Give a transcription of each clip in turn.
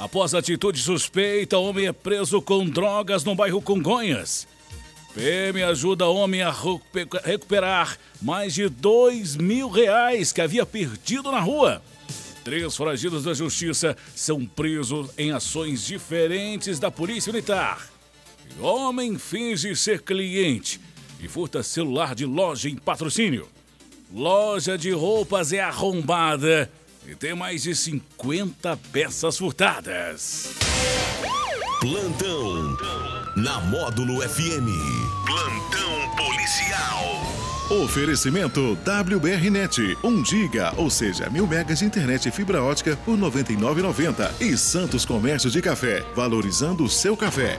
Após atitude suspeita, homem é preso com drogas no bairro Congonhas. PM ajuda homem a recuperar mais de dois mil reais que havia perdido na rua. Três foragidos da justiça são presos em ações diferentes da Polícia Militar. E homem finge ser cliente e furta celular de loja em patrocínio. Loja de roupas é arrombada e tem mais de 50 peças furtadas. Plantão na Módulo FM. Plantão policial. Oferecimento WBRnet, 1 giga, ou seja, mil megas de internet e fibra ótica por R$ 99,90. E Santos Comércio de Café, valorizando o seu café.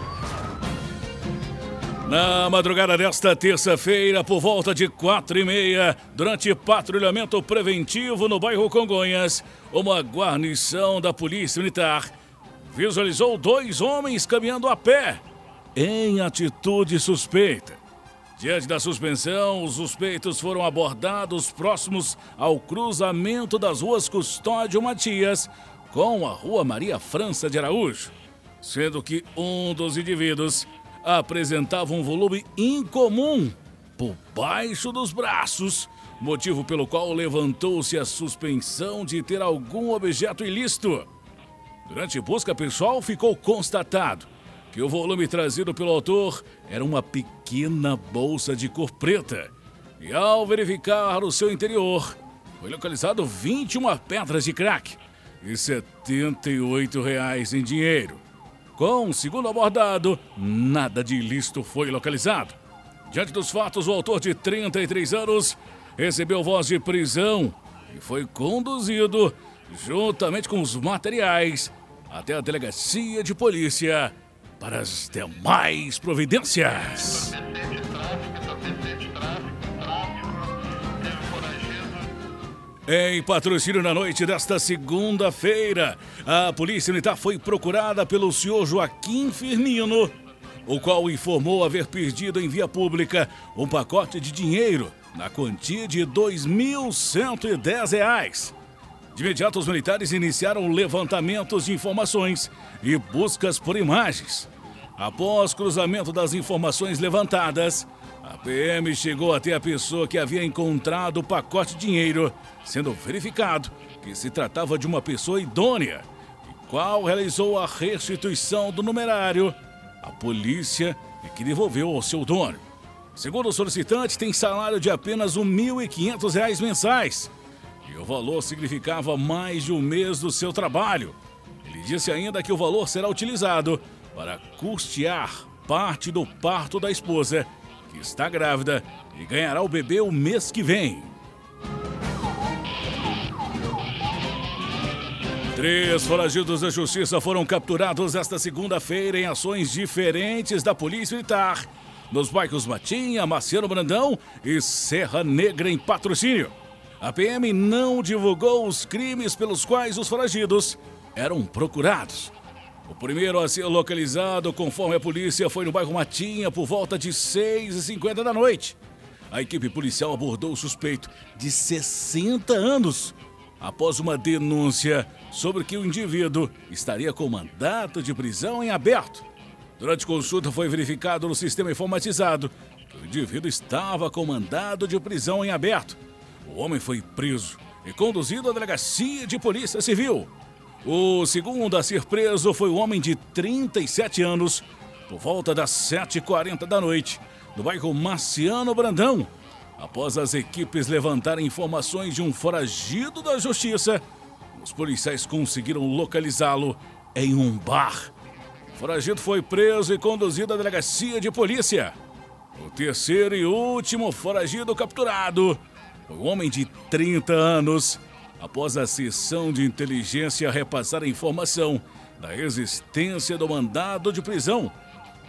Na madrugada desta terça-feira, por volta de quatro e meia, durante patrulhamento preventivo no bairro Congonhas, uma guarnição da Polícia Militar visualizou dois homens caminhando a pé em atitude suspeita. Diante da suspensão, os suspeitos foram abordados próximos ao cruzamento das ruas Custódio Matias com a Rua Maria França de Araújo, sendo que um dos indivíduos apresentava um volume incomum por baixo dos braços, motivo pelo qual levantou-se a suspensão de ter algum objeto ilícito. Durante busca pessoal, ficou constatado que o volume trazido pelo autor era uma pequena bolsa de cor preta. E ao verificar o seu interior, foi localizado 21 pedras de crack e 78 reais em dinheiro. Com segundo abordado, nada de ilícito foi localizado. Diante dos fatos, o autor de 33 anos recebeu voz de prisão e foi conduzido, juntamente com os materiais, até a delegacia de polícia para as demais providências. Em patrocínio na noite desta segunda-feira, a Polícia Militar foi procurada pelo senhor Joaquim Firmino, o qual informou haver perdido em via pública um pacote de dinheiro na quantia de R$ 2.110. De imediato, os militares iniciaram levantamentos de informações e buscas por imagens. Após cruzamento das informações levantadas, a PM chegou até a pessoa que havia encontrado o pacote de dinheiro, sendo verificado que se tratava de uma pessoa idônea, e qual realizou a restituição do numerário à polícia e que devolveu ao seu dono. Segundo o solicitante, tem salário de apenas R$ 1.500 mensais e o valor significava mais de um mês do seu trabalho. Ele disse ainda que o valor será utilizado para custear parte do parto da esposa que está grávida e ganhará o bebê o mês que vem. Três foragidos da justiça foram capturados esta segunda-feira em ações diferentes da Polícia Militar, nos bairros Matinha, Marciano Brandão e Serra Negra em patrocínio. A PM não divulgou os crimes pelos quais os foragidos eram procurados. O primeiro a ser localizado, conforme a polícia, foi no bairro Matinha por volta de 6h50 da noite. A equipe policial abordou o suspeito de 60 anos após uma denúncia sobre que o indivíduo estaria com mandato de prisão em aberto. Durante consulta foi verificado no sistema informatizado que o indivíduo estava com mandado de prisão em aberto. O homem foi preso e conduzido à delegacia de polícia civil. O segundo a ser preso foi o homem de 37 anos, por volta das 7h40 da noite, no bairro Marciano Brandão. Após as equipes levantarem informações de um foragido da justiça, os policiais conseguiram localizá-lo em um bar. O foragido foi preso e conduzido à delegacia de polícia. O terceiro e último foragido capturado foi um homem de 30 anos após a sessão de inteligência repassar a informação da existência do mandado de prisão.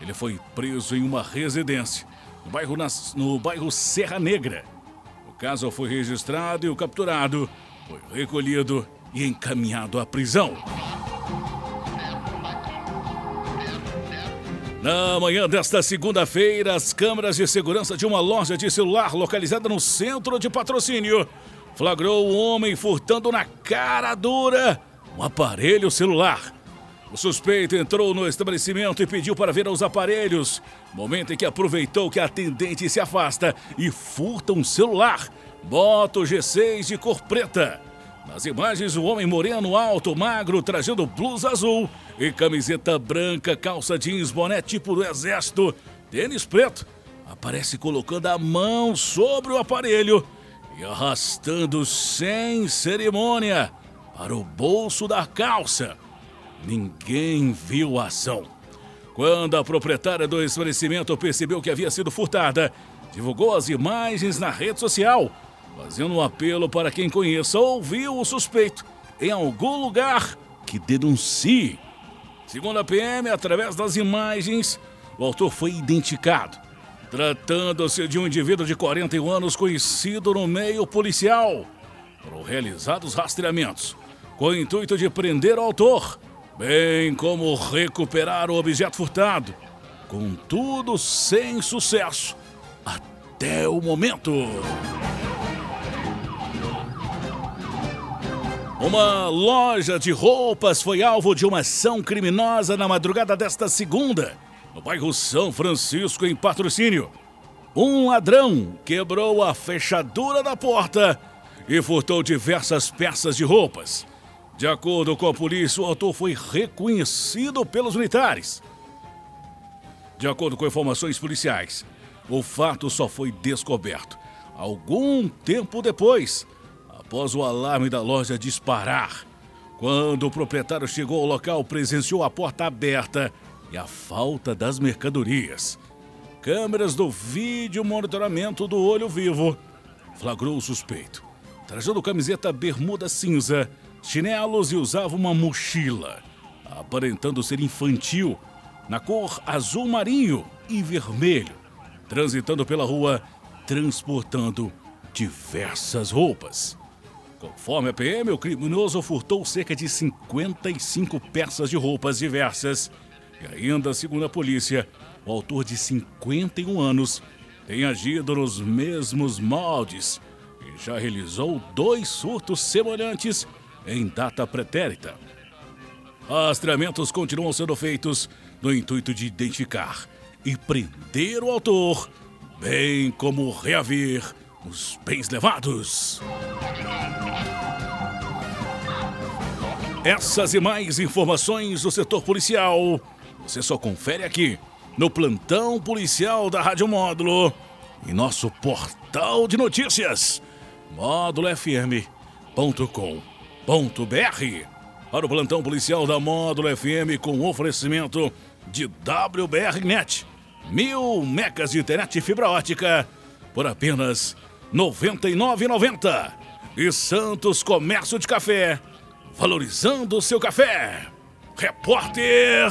Ele foi preso em uma residência no bairro, no bairro Serra Negra. O caso foi registrado e o capturado foi recolhido e encaminhado à prisão. Na manhã desta segunda-feira, as câmeras de segurança de uma loja de celular localizada no centro de patrocínio flagrou um homem furtando na cara dura um aparelho celular. O suspeito entrou no estabelecimento e pediu para ver os aparelhos, momento em que aproveitou que a atendente se afasta e furta um celular, Moto G6 de cor preta. Nas imagens, o homem moreno, alto, magro, trajando blusa azul e camiseta branca, calça jeans, boné tipo do exército, tênis preto, aparece colocando a mão sobre o aparelho e arrastando sem cerimônia para o bolso da calça. Ninguém viu a ação. Quando a proprietária do estabelecimento percebeu que havia sido furtada, divulgou as imagens na rede social fazendo um apelo para quem conheça ou viu o suspeito em algum lugar que denuncie. Segundo a PM, através das imagens, o autor foi identificado. Tratando-se de um indivíduo de 41 anos conhecido no meio policial. Foram realizados rastreamentos com o intuito de prender o autor, bem como recuperar o objeto furtado. Contudo, sem sucesso até o momento. Uma loja de roupas foi alvo de uma ação criminosa na madrugada desta segunda, no bairro São Francisco, em patrocínio. Um ladrão quebrou a fechadura da porta e furtou diversas peças de roupas. De acordo com a polícia, o autor foi reconhecido pelos militares. De acordo com informações policiais, o fato só foi descoberto algum tempo depois após o alarme da loja disparar. Quando o proprietário chegou ao local, presenciou a porta aberta e a falta das mercadorias. Câmeras do vídeo monitoramento do olho vivo flagrou o suspeito. Trajando camiseta bermuda cinza, chinelos e usava uma mochila, aparentando ser infantil, na cor azul marinho e vermelho, transitando pela rua, transportando diversas roupas. Conforme a PM, o criminoso furtou cerca de 55 peças de roupas diversas. E ainda, segundo a polícia, o autor de 51 anos tem agido nos mesmos moldes e já realizou dois surtos semelhantes em data pretérita. Rastreamentos continuam sendo feitos no intuito de identificar e prender o autor, bem como reaver os bens levados. Essas e mais informações do setor policial você só confere aqui no plantão policial da Rádio Módulo e nosso portal de notícias módulofm.com.br. Para o plantão policial da Módulo FM com oferecimento de WBRnet, mil megas de internet fibra ótica por apenas R$ 99,90. E Santos Comércio de Café valorizando o seu café. Repórter